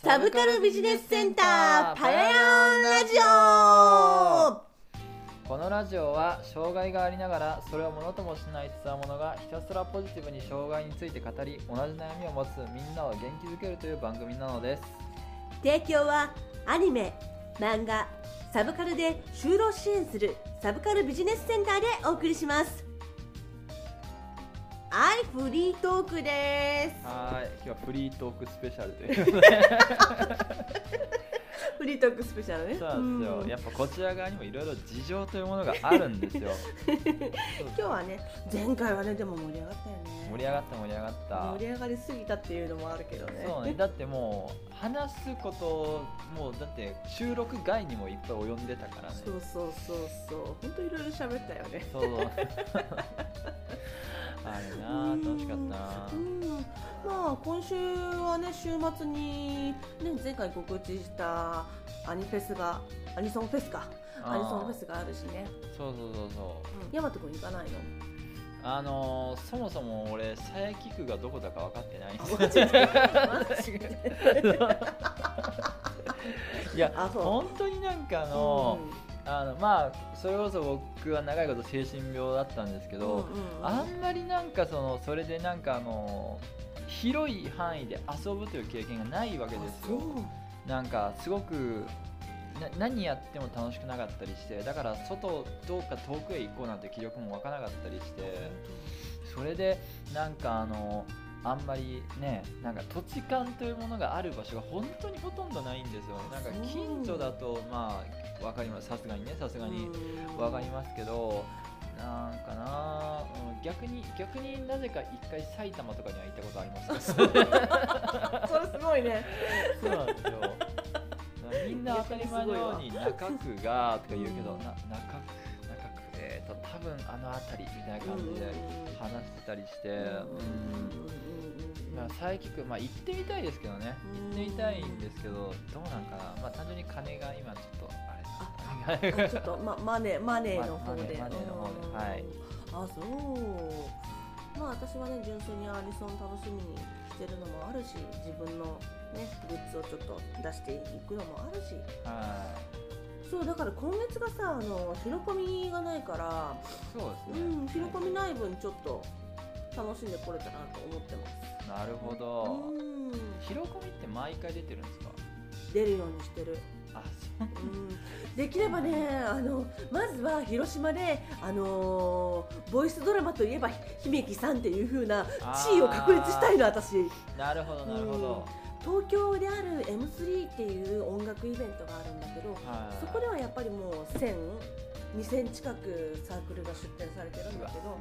サブカルビジネスセンターパヤヤンラジオ。このラジオは障害がありながらそれをものともしないつわものがひたすらポジティブに障害について語り同じ悩みを持つみんなを元気づけるという番組なのです。提供はアニメ漫画サブカルで就労支援するサブカルビジネスセンターでお送りしますはいフリートークです。はい今日はフリートークスペシャルということで フリートークスペシャルね。そうなんですよ、うん。やっぱこちら側にもいろいろ事情というものがあるんですよ。今日はね前回はねでも盛り上がったよね。盛り上がった盛り上がった。盛り上がりすぎたっていうのもあるけどね。そうね。だってもう話すこともうだって収録外にもいっぱい及んでたからね。そうそうそうそう。本当いろいろ喋ったよね。そう。そ うあれなあ楽しかったなうんまあ今週はね週末に、ね、前回告知したアニフェスがアニソンフェスか。アニソンフェスがあるしね。そうそうそうそう。ヤマト君行かないの？あのー、そもそも俺佐伯区がどこだか分かってない。いや本当になんかあの、あのまあそれこそ僕は長いこと精神病だったんですけど、うんうんうん。あんまりなんかそのそれでなんかあの広い範囲で遊ぶという経験がないわけですよ。なんかすごくな何やっても楽しくなかったりしてだから外どうか遠くへ行こうなんて気力も湧かなかったりしてそれでなんかあのあんまりねなんか土地勘というものがある場所が本当にほとんどないんですよ。なんか近所だとまあわかります。さすがにねさすがにわかりますけどなんかな、うん、逆に逆になぜか一回埼玉とかには行ったことあります。それすごいね。そうなんですよ。みんな当たり前のように中区がとか言うけど、うんな中区中区えーと多分あの辺りみたいな感じで話してたりして、うんまあ、佐伯区、まあ、行ってみたいですけどね、うん行ってみたいんですけど、どうなんかな、まあ、単純に金が今ちょっとちょっと、ま、マネマネーの方で、マネのはい。あそう。まあ私はね純粋にアニソン楽しみにしてるのもあるし自分のねグッズをちょっと出していくのもあるし。はそうだから今月がさあの広込みがないからいそううですね、ん広込みない分ちょっと楽しんでこれたなと思ってます。なるほど、うん。広込みって毎回出てるんですか？出るようにしてるできればねあのまずは広島で、あのーボイスドラマといえば姫木さんっていう風な地位を確立したいの私。なるほどなるほど、東京である M3 っていう音楽イベントがあるんだけどはい。そこではやっぱりもう1000 2000近くサークルが出展されてるんだけど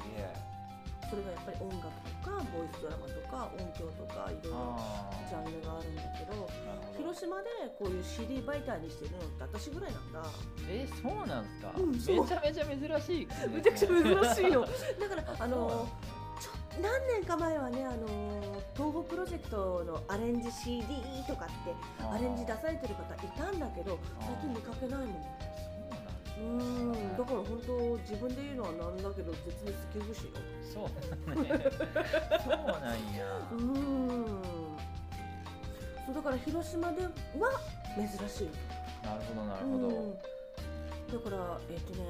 それがやっぱり音楽とかボイスドラマとか音響とかいろいろあジャンルがあるんだけど広島でこういう CD 媒体にしてるのって私ぐらいなんだ。えそうなんですか、うんめちゃめちゃ珍しいね、めちゃくちゃ珍しいの。だからああのちょ何年か前はねあの東宝プロジェクトのアレンジ CD とかってアレンジ出されてる方いたんだけど最近見かけないもん。そうなん。だから本当自分で言うのはなんだけど絶滅危惧種よ。そ うなん。ねそうなんや、うんそうだから広島では珍しい。なるほどなるほど、うん。だからえっ、とね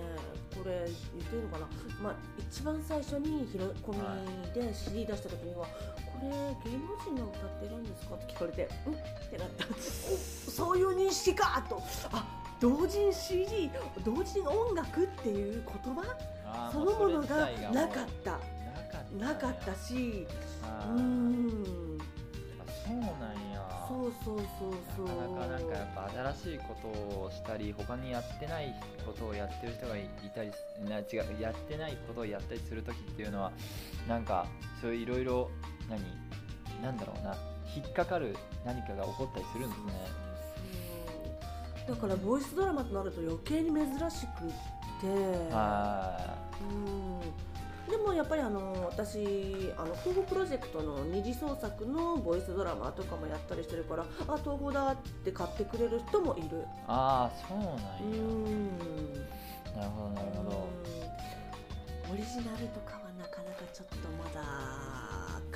これ言っていいのかな。まあ一番最初に広込みで CD 出した時には、これ芸能人が歌ってるんですか？って聞かれてうん？ってなった。お そういう認識か！と。あ同人 CD 同人音楽っていう言葉？そのものそがなかった。なかったしうん。あそうなんや。そうそうそうそう。なかなかなんかやっぱ新しいことをしたり他にやってないことをやってる人がいたりな違うやってないことをやったりする時っていうのはなんかそういういろいろ何なんだろうな。引っかかる何かが起こったりするんですねだからボイスドラマとなると余計に珍しくって。はうん。でもやっぱりあの私あの東宝プロジェクトの二次創作のボイスドラマとかもやったりしてるからあ東宝だって買ってくれる人もいる。いああそうなんや、うん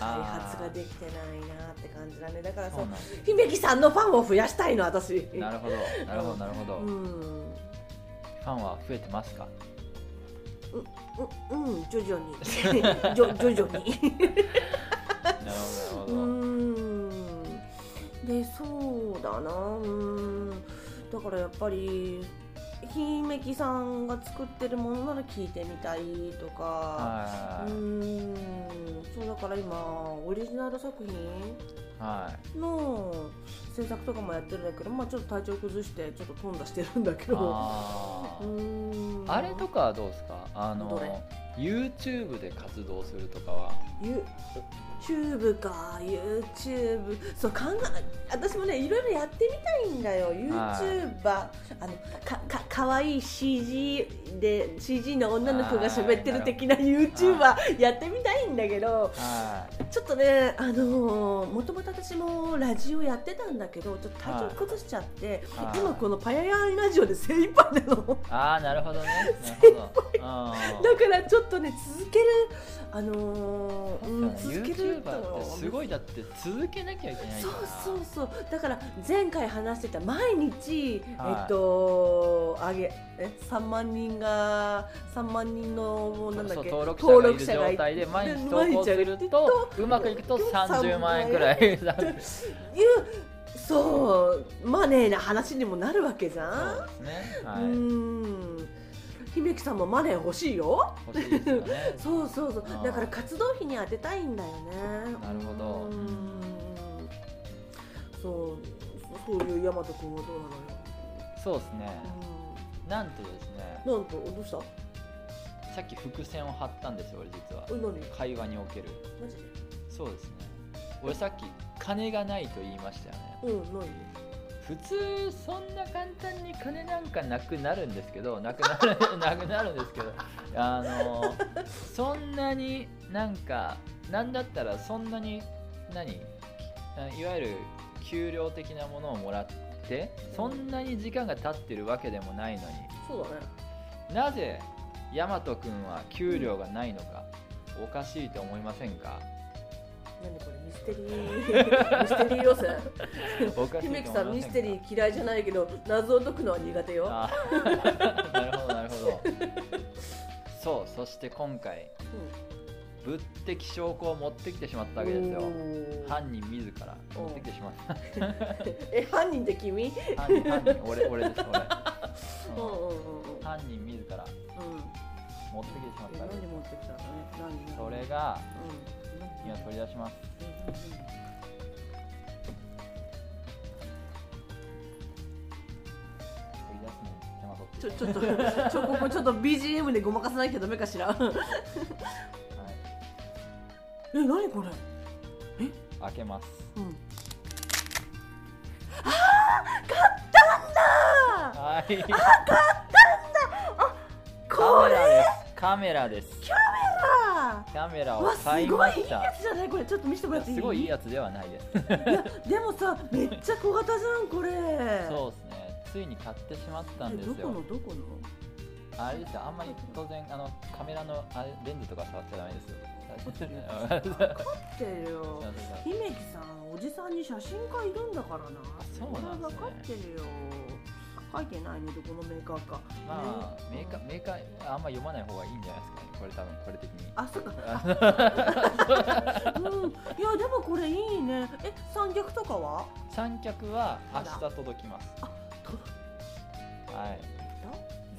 開発ができてないなって感じだねだからそう姫木さんのファンを増やしたいの私。なるほど。なるほどなるほど、うフんァンは増えてますか？ううん徐々に。徐々に。なるほどなるほうど、ん。でそうだなうん。だからやっぱり姫木さんが作ってるものなら聞いてみたいとか。はい。うん。そうだから今オリジナル作品はい。の制作とかもやってるんだけど、まあ、ちょっと体調崩してちょっと飛んだしてるんだけど。あれとかはどうですか？あの YouTube で活動するとかは？YouTube か YouTube そう考え私もねいろいろやってみたいんだよ。YouTuber あのかかかわいい CG で CG の女の子が喋ってる的な YouTuber やってみたいんだけどはい。ちょっとねあのーもともと私もラジオやってたんだけどちょっと体調崩しちゃってはい。今このパヤヤンラジオで精一杯なの。ああなるほどね。なるほど。あーだからちょっとね続けるあのー続ける YouTuber ってすごいだって続けなきゃいけないそうから。そうそうだから前回話してた毎日、はいえっとあげえ3万人が3万人のなんだっけ登録者がいる状態で毎日投稿するとうまくいくと30万円くらい。いうそう。マネーな話にもなるわけじゃん。そうですね。はういん姫木さんもマネー欲しいよ。欲しいですよね。そうそうそう。だから活動費に当てたいんだよね。なるほど。うん。そうそういう大和君はどうなのよ、そうですね。なんとですね。うん、なんとどうした？さっき伏線を張ったんですよ俺実は。会話における。マジで？そうですね。俺さっき金がないと言いましたよね。うん何？普通そんな簡単に金なんかなくなるんですけどなくなる なくなるんですけどあのそんなになんかなんだったらそんなに何いわゆる給料的なものをもらってそんなに時間が経ってるわけでもないのにそうだね。なぜ大和くんは給料がないのかおかしいと思いませんか？何これ？ミステリー。ミステリー要素。姫木さんミステリー嫌いじゃないけど謎を解くのは苦手よ。なるほどなるほど。そうそして今回物的証拠を持ってきてしまったわけですよ。犯人自ら持ってきてしまった。え犯人って君？犯人犯人。俺俺です俺、うんうんうんうん。うん。犯人自らうん持ってきてしまっえた。わけで持ってきたのね？それがうん何今取り出します。ちょちょっとちょここちょっと BGM でごまかさなきゃダメかしら。はい。え何これ？開けます。うん。はい。こカメれラですカメラです。かカメラ。うわすを買いごいいいましたやつじゃない？これちょっと見せてもらっていい？すごいいいやつではないです。い やでもさめっちゃ小型じゃんこれ。そうですね。ついに買ってしまったんですよ。この？どこの？あれですよ。あんまり当然あのカメラのあれレンズとか触っちゃダメですよ。ってるよ。あ姫木さんおじさんに写真家いるんだからな。そうなんですね。分かってるよ書いてないねどこのメーカーか。まあね。メーカーメーカーあんま読まない方がいいんじゃないですかねこれ多分これ的に。あそっか。う。ん。いやでもこれいいね。え三脚とかは？三脚は明日届きます。あ届はい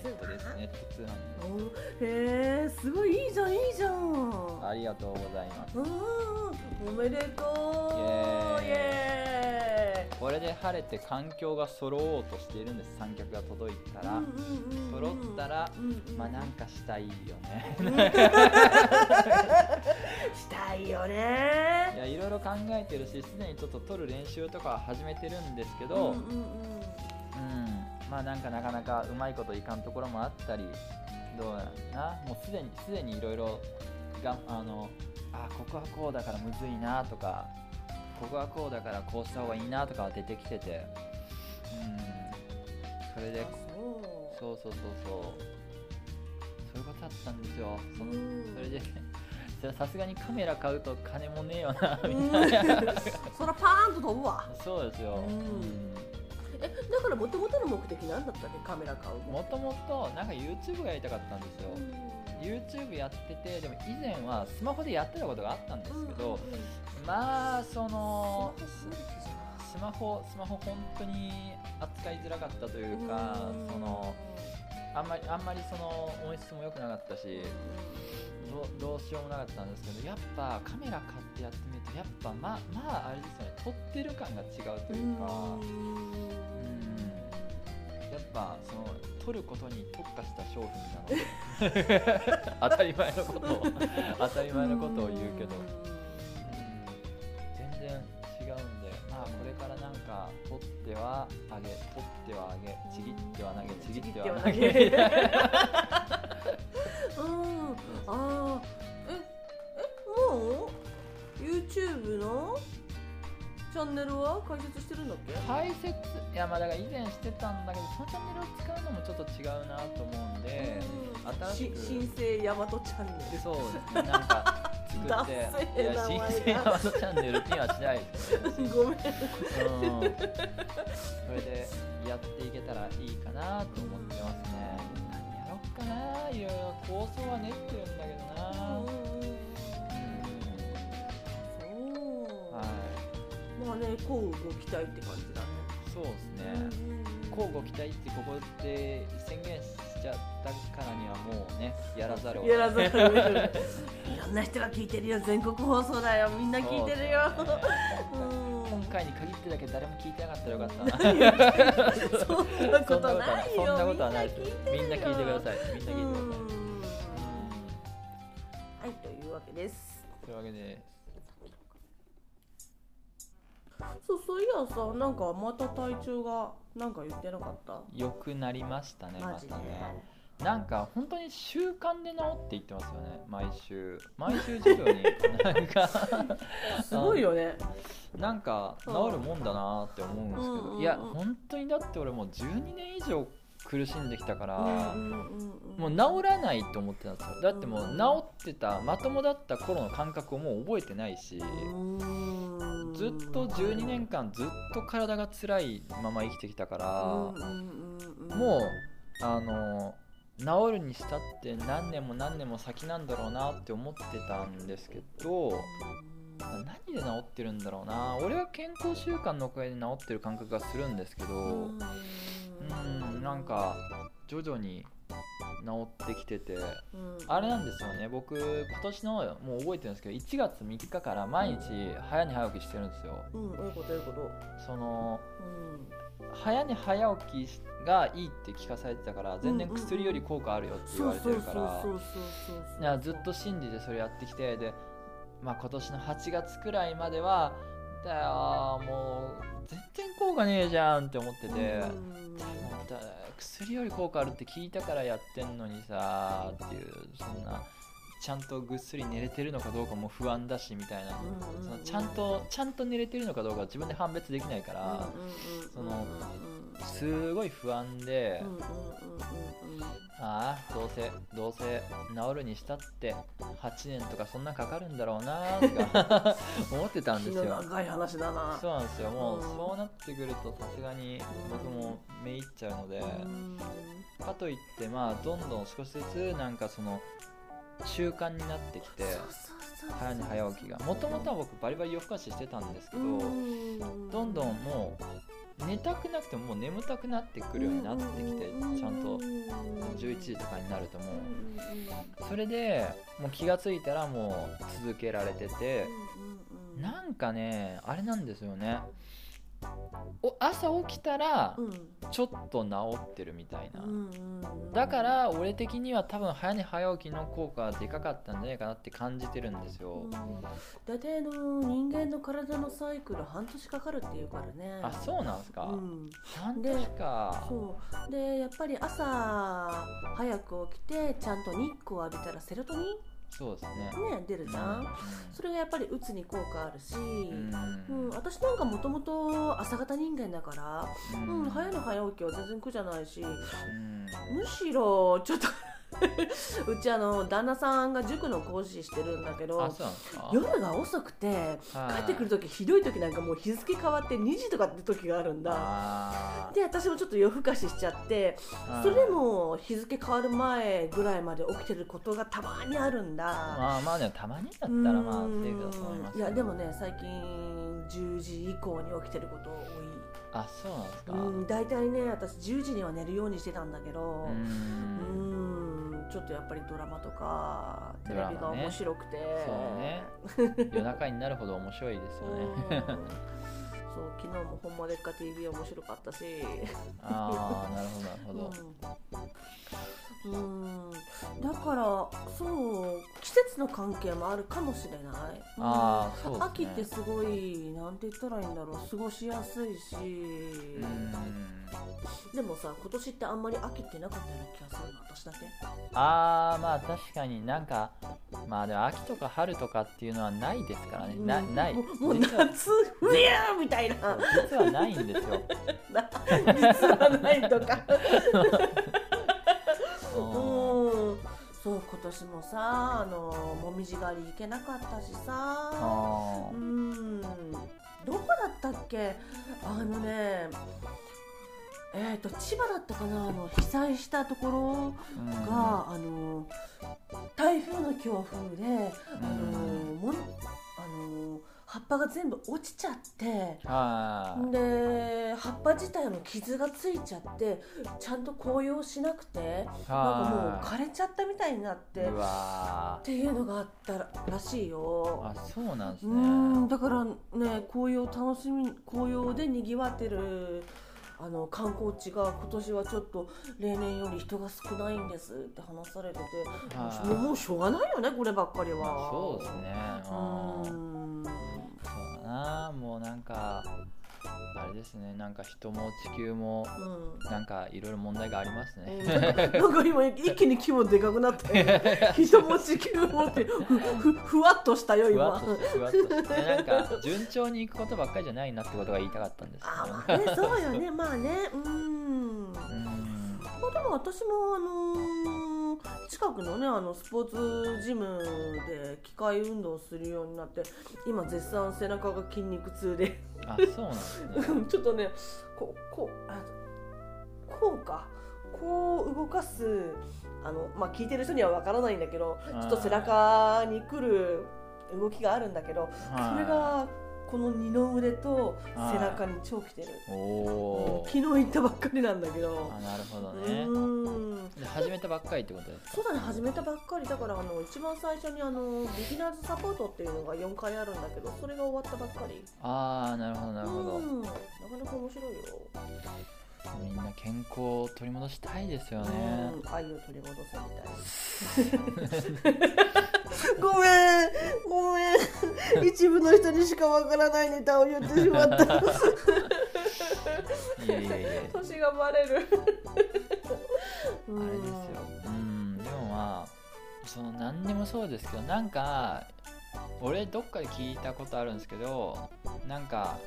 ネットですネット通販うんへえすごいいいじゃんいいじゃん。ありがとうございます。うんおめでとう。イエーイ。エこれで晴れて環境が揃おうとしているんです。三脚が届いたら、揃ったらまあなんかしたいよね。したいよね。いやいろいろ考えてるしすでにちょっと撮る練習とかは始めてるんですけど、うんうんうん。うんまあなんかなかなかうまいこといかんところもあったりどうな。もうすでにすでにいろいろがあのあここはこうだからむずいなとかここはこうだからこうした方がいいなとかは出てきてて。うん。それであそう。そうそうそうそう。そういうことだったんですよ。そのうん。それで さすがにカメラ買うと金もねえよなみうん。たいな。そらパーンと飛ぶわ。そうですよ、うんだからもともとの目的なんだったっけ？カメラ買うの。もともとなんか YouTube がやりたかったんですよ、YouTube やっててでも以前はスマホでやってたことがあったんですけど、まあそのスマホスマホ。本当に扱いづらかったというか、そのあんまりあんまりその音質も良くなかったしどうどうしようもなかったんですけどやっぱカメラ買ってやってみるとやっぱまあまああれですよね撮ってる感が違うというか、うんやっぱその撮ることに特化した商品なので 当たり前のことを当たり前のことを言うけど、全然違うんでまあこれからなんか撮ってはあげ撮ってはあげちぎっては投げちぎっては投げ。ちぎっては投げャンネルは？開設してるんだっけ？解説。いやまあだから以前してたんだけどそのチャンネルを使うのもちょっと違うなと思うんで、新しく。し新生大和チャンネル。そうですねなんか作ダって いや新生アワードチャンネルっていうのはしないですねごめん。うん。それでやっていけたらいいかなと思ってますね。何やろっかないろいろ構想は練ってるんだけどな。うんまあねこうご期待って感じだね。そうですね。交互期待ってここで宣言しちゃったからにはもうねやらざるをやらざるをい。いろんな人が聞いてるよ全国放送だよ。みんな聞いてるよ。今回に限ってだけ誰も聞いてなかったらよかったな。そんなことないよ。そんなことはない。みみんな聞いてください。みんな聞いてください。うん。はいというわけです。というわけでそうそういやさなんかまた体調がなんか言ってなかった？良くなりましたねまマジで？たね。なんか本当に習慣で治って言ってますよね毎週。毎週授業になんか。すごいよね。なんか治るもんだなって思うんですけど、うんうんうんいや本当にだって俺もう12年以上苦しんできたから、もう治らないと思ってたんですよ。だってもう治ってたまともだった頃の感覚をもう覚えてないし、ずっと12年間ずっと体が辛いまま生きてきたから、もうあの治るにしたって何年も何年も先なんだろうなって思ってたんですけど何で治ってるんだろうな。俺は健康習慣のおかげで治ってる感覚がするんですけどうんなんか徐々に治ってきててあれなんですよね。僕今年のもう覚えてるんですけど1月3日から毎日早寝早起きしてるんですよ。うん。どういうこと？どういうこと？そのうん。早寝早起きがいいって聞かされてたから全然薬より効果あるよって言われてるからずっと信じてそれやってきてで、まあ、今年の8月くらいまではだよもう全然効果ねえじゃんって思ってて、薬より効果あるって聞いたからやってんのにさっていうそんなちゃんとぐっすり寝れてるのかどうかも不安だしみたいな、うんそのちゃんとちゃんと寝れてるのかどうか自分で判別できないから、そのすごい不安で、ああどうせどうせ治るにしたって8年とかそんなかかるんだろうなとか思ってたんですよ。長い話だな。そうなんですよ。もう、うん。そうなってくるとさすがに僕もめいっちゃうので、うん。かといってまあどんどん少しずつなんかその習慣になってきて早寝早起きが。もともとは僕バリバリ夜更かししてたんですけど、うん。どんどんもう寝たくなくてももう眠たくなってくるようになってきてちゃんと11時とかになるともう。それでもう気がついたらもう続けられててなんかねあれなん。ですよねお朝起きたらちょっと治ってるみたいな。だから俺的には多分早寝早起きの効果がでかかったんじゃないかなって感じてるんですよ。大体あの人間の体のサイクル半年かかるっていうからね。あそうなんすか、うん。半年か。そう。でやっぱり朝早く起きてちゃんと日光浴びたらセロトニそうですね。ンね出るじゃん、それがやっぱりうつに効果あるし、うん。うん私なんかもともと朝型人間だから、ううん、早寝早起きは全然苦じゃないしうん。むしろちょっと うちあの旦那さんが塾の講師してるんだけど夜が遅くて帰ってくる時ひどい時なんかもう日付変わって2時とかって時があるんだ。で私もちょっと夜更かししちゃってそれでも日付変わる前ぐらいまで起きてることがたまにあるんだ。まあまあでもたまにだったらまあセーフだと思いますいやでもね最近10時以降に起きてること多いあそうなんですか。うん大体ね私10時には寝るようにしてたんだけどうん。んちょっとやっぱりドラマとかテレビが面白くて、そうね。夜中になるほど面白いですよね。うん。そう昨日も「ほんまでっか TV」面白かったし。ああなるほどなるほど。うん、うん。だからそう季節の関係もあるかもしれない、うんあうね。秋ってすごいなんて言ったらいいんだろう。過ごしやすいし、でもさ今年ってあんまり秋ってなかったような気がするの私だけ。あーまあ確かになんかまあでも秋とか春とかっていうのはないですからね、なうん。ない。もうもう実は夏冬みたいな。実はないんですよ。な実はないとか うんうんそう今年もさあのもみじ狩り行けなかったしさ。うん。どこだったっけ？あのねえー、と千葉だったかなあの被災したところうん。が、あの台風の強風であのうん。もんあの葉っぱが全部落ちちゃってはいで葉っぱ自体も傷がついちゃってちゃんと紅葉しなくてなんかもうは枯れちゃったみたいになってっていうのがあったらしいよ。ー。あそうなんですうねんだからね紅葉楽しみ紅葉でにぎわってるあの観光地が今年はちょっと例年より人が少ないんですって話されててはい。もうもうしょうがないよねこればっかりは。まあそうですね。うん。そうだな。もうなんかあれですねなんか人も地球もうん。なんかいろいろ問題がありますね、うん。なんか今一気に規模でかくなって 人も地球もってふわっとしたよ今。ふわっとしていやなんか順調にいくことばっかりじゃないなってことが言いたかったんですあよまあねそうよね。まあね。うん。うんまあでも私もあのー近くのねあのスポーツジムで機械運動するようになって今絶賛背中が筋肉痛で。あそうなんね。ちょっとねこうこうあこうか。こう動かすあのまあ聞いてる人にはわからないんだけどちょっと背中に来る動きがあるんだけどそれがこの二の腕と背中に超きてる、おうんお昨日行ったばっかりなんだけど。あなるほどうねん。で始めたばっかりってことですか？そうだね始めたばっかり。だからあの一番最初にあのビギナーズサポートっていうのが4回あるんだけどそれが終わったばっかり。ああなるほどなるほど。うん。なかなか面白いよ、みんな健康を取り戻したいですよね。うん。愛を取り戻せみたい ごめん。ごめん。一部の人にしかわからないネタを言ってしまった。いやいやいや年がバレる。あれですよ。うん。でもまあその何にもそうですけどなんか俺どっかで聞いたことあるんですけどなんか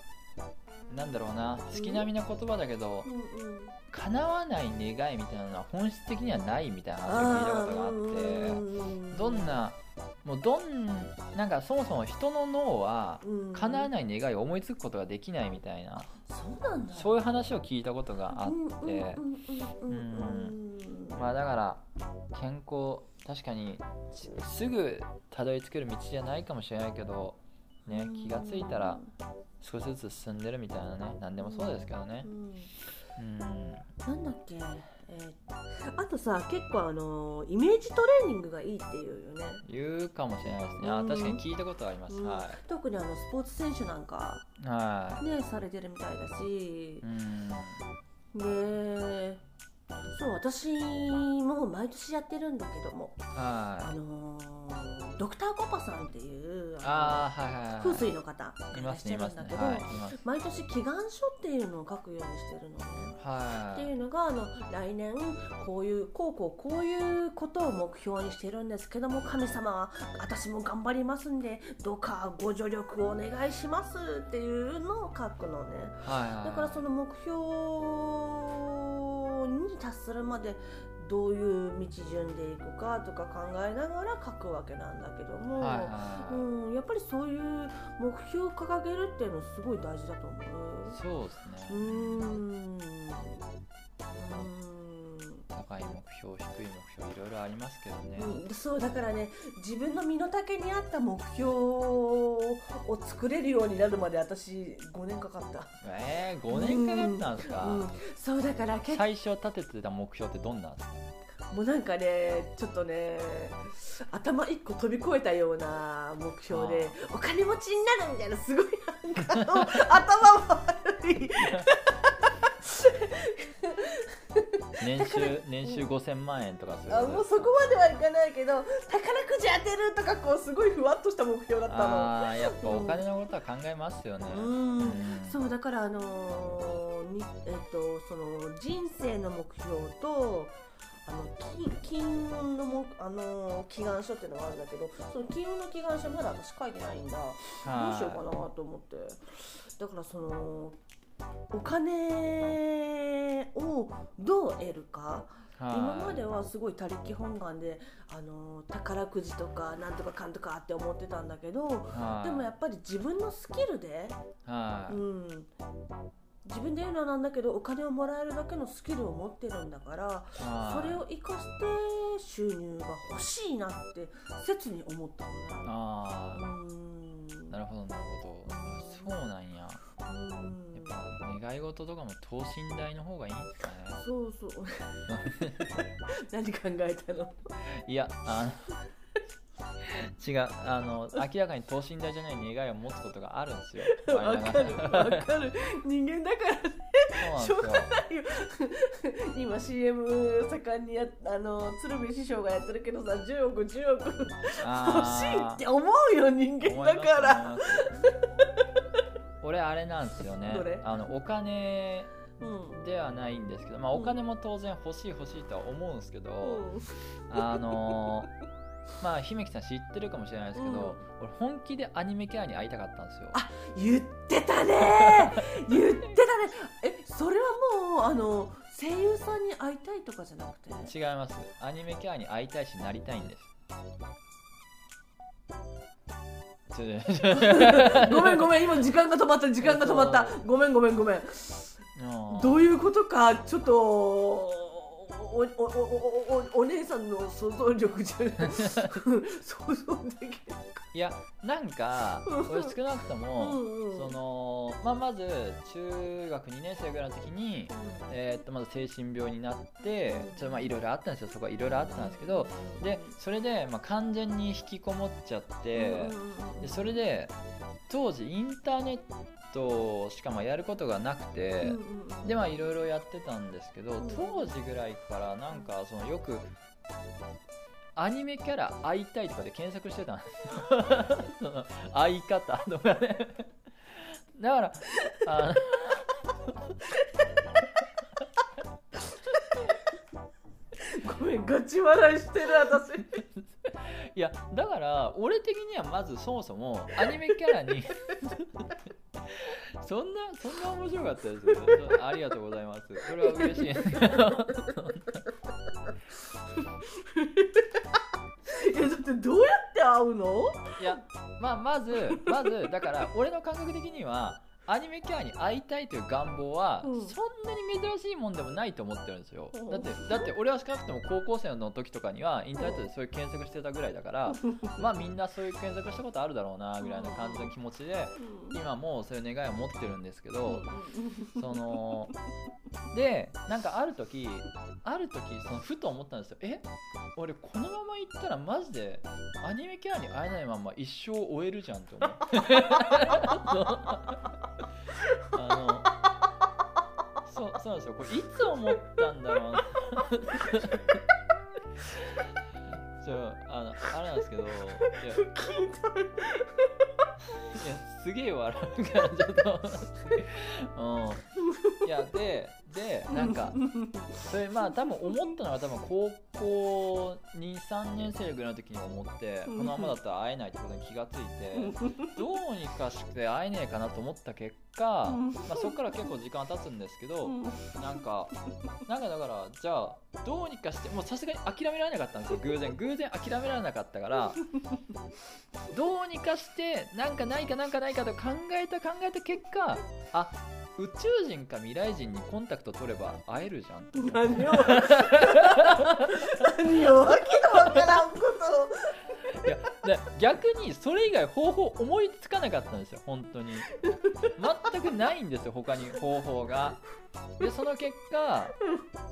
なんだろうな。月並みな言葉だけどうんうん叶わない願いみたいなのは本質的にはないみたいな話を聞いたことがあってどんなもうどんなんかそもそも人の脳は叶わない願いを思いつくことができないみたいなそうなんだ。そういう話を聞いたことがあってまあだから健康確かにちすぐたどり着ける道じゃないかもしれないけどね気がついたら少しずつ進んでるみたいなね何でもそうですけどね。うん。うん。なんだっけ、えーあとさ結構あのイメージトレーニングがいいっていうよね。言うかもしれないですね。あうん。確かに聞いたことあります。うん。は特にあのスポーツ選手なんかい。はねされてるみたいだし。いうん。でそう私も毎年やってるんだけども。あはい。のードクターコああはいはいはい風水の方がいらっしゃるんだけど、ますね。はい毎年祈願書っていうのを書くようにしてるのね。はい。っていうのがあの来年こういうこうこうこういうことを目標にしてるんですけども神様は私も頑張りますんでどうかご助力をお願いしますっていうのを書くのね。はいはい。だからその目標に達するまでどういう道順でいくかとか考えながら書くわけなんだけども、はいはいはい。うん、やっぱりそういう目標を掲げるっていうのすごい大事だと思う。そうですね。ん。う高い目標低い目標いろいろありますけどね、うんそうだからね自分の身の丈に合った目標を作れるようになるまで私5年かかった、えー、5年かかったんですか、うん、そうだから最初立ててた目標ってどんなんですか？もうなんかねちょっとね頭一個飛び越えたような目標でお金持ちになるみたいなすごいなんか頭悪い年収年収5000万円とかする。あもうそこまではいかないけど宝くじ当てるとかこうすごいふわっとした目標だったの。あーやっぱお金のことは考えますよね、うん。うん。そうだからあのえっとその人生の目標とあの金金運のもあのー祈願書っていうのがあるんだけどその金運の祈願書まだ私書いてないんだ。どうしようかなと思って。だからそのお金をどう得るか。はい。今まではすごい他力本願であの宝くじとかなんとかかんとかって思ってたんだけどはい。でもやっぱり自分のスキルで、はい。うん、自分で言うのはなんだけどお金をもらえるだけのスキルを持ってるんだからはい。それを生かして収入が欲しいなって切に思ったのね。あうん。ーなるほどなるほど。そうなんやや。うん願い事とかも等身大の方がいいんですかね。そうそう。何考えたの？いやあの 違う。あの明らかに等身大じゃない願いを持つことがあるんですよ。わかるわかる。人間だからそうなんですよ。今 CM 盛んにやあの鶴瓶師匠がやってるけどさ10億10億。欲しいって思うよ人間だから俺あれなんですよね。あのお金うん。ではないんですけど、まあ、うん。お金も当然欲しい欲しいとは思うんですけど、うん。あの まあ姫木さん知ってるかもしれないですけど、うん。俺本気でアニメキャラに会いたかったんですよ。あ言ってたね！言ってたね！えそれはもうあの声優さんに会いたいとかじゃなくて？違います。アニメキャラに会いたいしなりたいんです ごめんごめん今時間が止まった時間が止まった。ごめんごめんごめん。うんどういうことかちょっとおおおおおお姉さんの想像力じゃ 想像できないいやなんか俺少なくとも、うんうん。そのまあ、まず中学2年生ぐらいの時に、えーっとまず精神病になってちょっとまあいろいろあったんですよ。そこはいろいろあったんですけどでそれでまあ完全に引きこもっちゃってでそれで当時インターネットしかまあやることがなくてでまあいろいろやってたんですけどうん。当時ぐらいからなんかそのよくアニメキャラ会いたいとかで検索してたんですよ。会い方とかね。だからあのごめんガチ笑いしてる私。いやだから俺的にはまずそもそもアニメキャラにそんなそんな面白かったですよ。ありがとうございます。これは嬉しい。いやだってどうやって会うの？いやまあまずまずだから俺の感覚的にはアニメキャラに会いたいという願望は、うん。そんなに珍しいもんでもないと思ってるんですよ、うん。だってだって俺は少なくとも高校生の時とかにはインターネットでそういう検索してたぐらいだから、まあみんなそういう検索したことあるだろうなぐらいな感じの気持ちで今もそういう願いを持ってるんですけど、そのでなんかある時ある時そのふと思ったんですよ。え？俺このまま行ったらマジでアニメキャラに会えないまま一生終えるじゃんと思って。あ ですよ。これいつ思ったんだろうな。ちょあのあれなんですけどいやいやすげえ笑うからちょっと、うん、いやででなんかそれまあ多分思ったのは多分高校23年生ぐらいの時に思ってこうん。のままだったら会えないってことに気がついてどうにかして会えねえかなと思った結果、うん。まあ、そこから結構時間経つんですけど、うん。なんかなんかだからじゃあどうにかしてもうさすがに諦められなかったんですよ偶然。偶然諦められなかったからどうにかしてなんかないかなんかないかと考えた考えた結果あ宇宙人か未来人にコンタクト取れば会えるじゃん。何を？何を？わけのわからんこといやで逆にそれ以外方法思いつかなかったんですよ本当に。全くないんですよ他に方法が。でその結果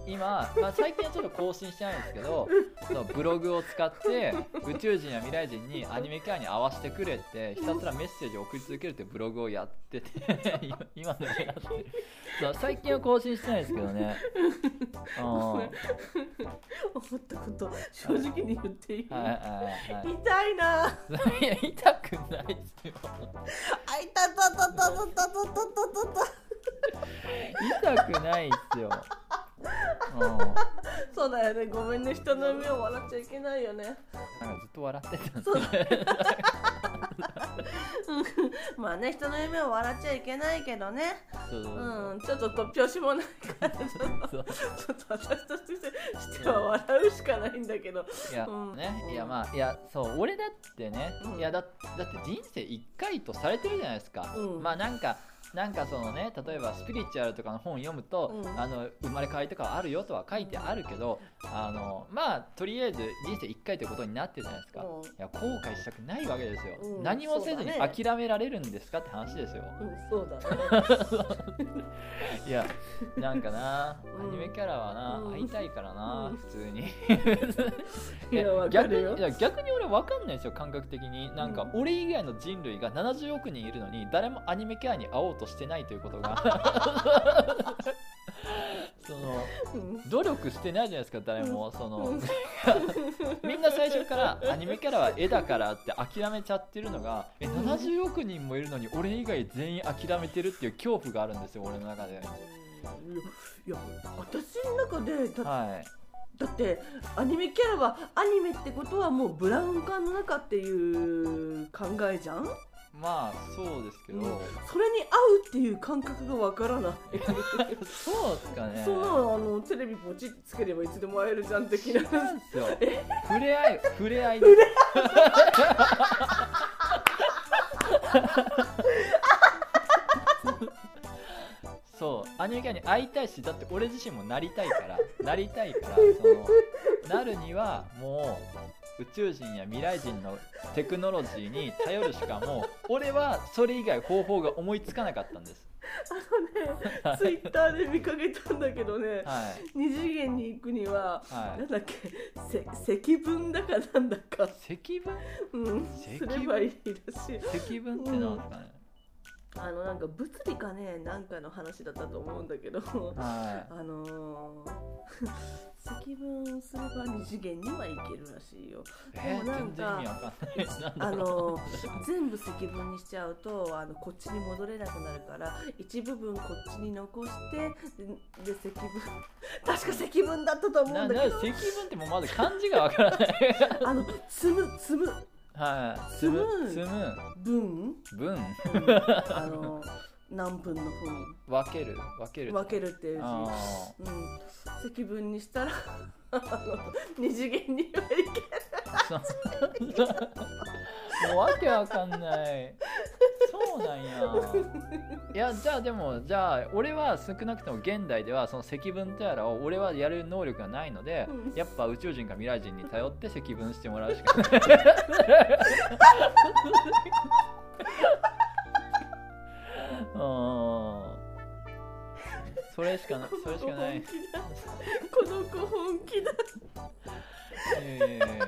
今、まあ、最近はちょっと更新してないんですけどそのブログを使って宇宙人や未来人にアニメキャラに合わせてくれってひたすらメッセージを送り続けるっていうブログをやってて 今今でもやってる。そう最近は更新してないですけどね。思ったこと正直に言っていい、はいはい。痛いないや痛くな。いっすよあいたたたたたたたたたた痛くないっすよ。うん、そうだよね。ごめんね。人の目を笑っちゃいけないよね。なんかずっと笑ってたんそうですね。まあね人の夢を笑っちゃいけないけどね。そうん。ちょっと突拍子もないからちょっとちょっと私としては笑うしかないんだけど。いや、うん。ね。いやまあいやそう俺だってね、うん。いやだだって人生一回とされてるじゃないですか。うん。まあなんかなんかそのね例えばスピリチュアルとかの本読むと、うん。あの生まれ変わりとかはあるよとは書いてあるけどあのまあとりあえず人生一回ということになってるじゃないですか。うん。いや後悔したくないわけですよ、うん何もせずに諦められるんですかって話ですよ。うんそうだね。いやなんかな、うん。アニメキャラはな、うん。会いたいからな、うん。普通に。いやわか逆るよ。にいや逆に俺分かんないですよ感覚的に。なんかうん。俺以外の人類が70億人いるのに誰もアニメキャラに会おうとしてないということが そのうん。努力してないじゃないですか誰も。その、うん。みんな最初からアニメキャラは絵だからって諦めちゃってるのがえ70億人もいるのに俺以外全員諦めてるっていう恐怖があるんですよ俺の中で。いや私の中でだはい。だってアニメキャラはアニメってことはもうブラウン管の中っていう考えじゃん？まあそうですけど、うんそれに合うっていう感覚がわからない。そうですかね。そうあのテレビポチッつければいつでも会えるじゃん的な。違うんですよ。触れ合い。触れ合い。そう。アニメキャラに会いたいしだって俺自身もなりたいから。なりたいからそのなるにはもう宇宙人や未来人のテクノロジーに頼るしかもう俺はそれ以外方法が思いつかなかったんです。あのねツイッターで見かけたんだけどねはい。二次元に行くにははなんだっけせ積分だかなんだか。い積分？うん積す分ればいいらしい。積分ってなんですかね、あのなんか物理かねなんかの話だったと思うんだけどはあのー 積分すれば二次元には行けるらしいよ。い、えー、でもなんかあのー全部積分にしちゃうとあのこっちに戻れなくなるから一部分こっちに残してでで積分 確か積分だったと思うなんだけど。な積分ってもうまず漢字がわからない。あの積む積むはい。積む積む分、分うん。あの何分の分ける。分ける分分けるっていう字。あうん、積分にしたら二次元には行けーそうもうわけわかんない。そうなんや。いやじゃあでもじゃあ俺は少なくとも現代ではその積分とやらを俺はやる能力がないので、うん。やっぱ宇宙人か未来人に頼って積分してもらうしかない。うん。それしかないそれしかない。いこの子本気だ。やいやいやいや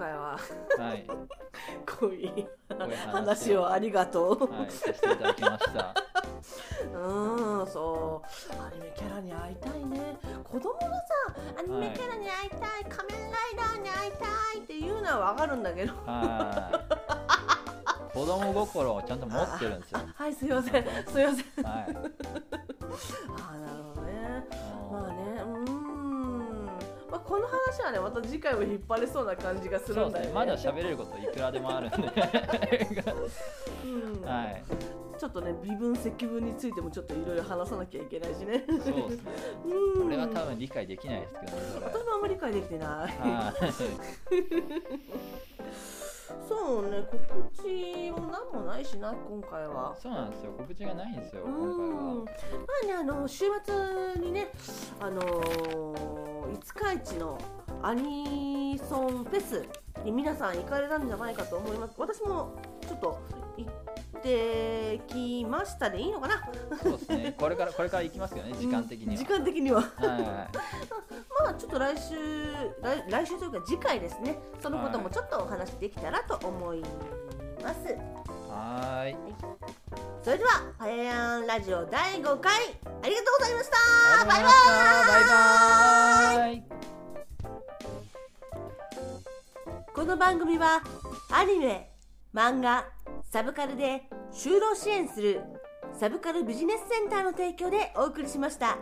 回は。はい。濃い話を。ありがとう、はいさせていただきました。うんそう。アニメキャラに会いたいね。子供のさアニニメキャラに会いたい、仮面ライダーに会いたいっていうのはわかるんだけど。はい。子供心をちゃんと持ってるんですよ。あ はいすいません。すいません。はい話はねまた次回も引っ張れそうな感じがするんだよね。ね。まだ喋れることいくらでもあるんで。うん。はい。ちょっとね微分積分についてもちょっといろいろ話さなきゃいけないしね。そうですね。うん。これは多分理解できないですけどね私もあんまり理解できてない そうね告知も何もないしな今回は。そうなんですよ。告知がないんですよう今回は。んまあねあの週末にねあのー五日市のアニソンフェスに皆さん行かれたんじゃないかと思います。私もちょっと行ってきましたでいいのかな？そうですね。これからこれから行きますよね時間的には。時間的には。はいはい。まあちょっと来週来来週というか次回ですね。そのこともちょっとお話できたらと思います、はーい。それでは「パヤヤンラジオ第5回」ありがとうございました。ありがとうございました。バイバーイ。この番組はアニメ漫画サブカルで就労支援するサブカルビジネスセンターの提供でお送りしました。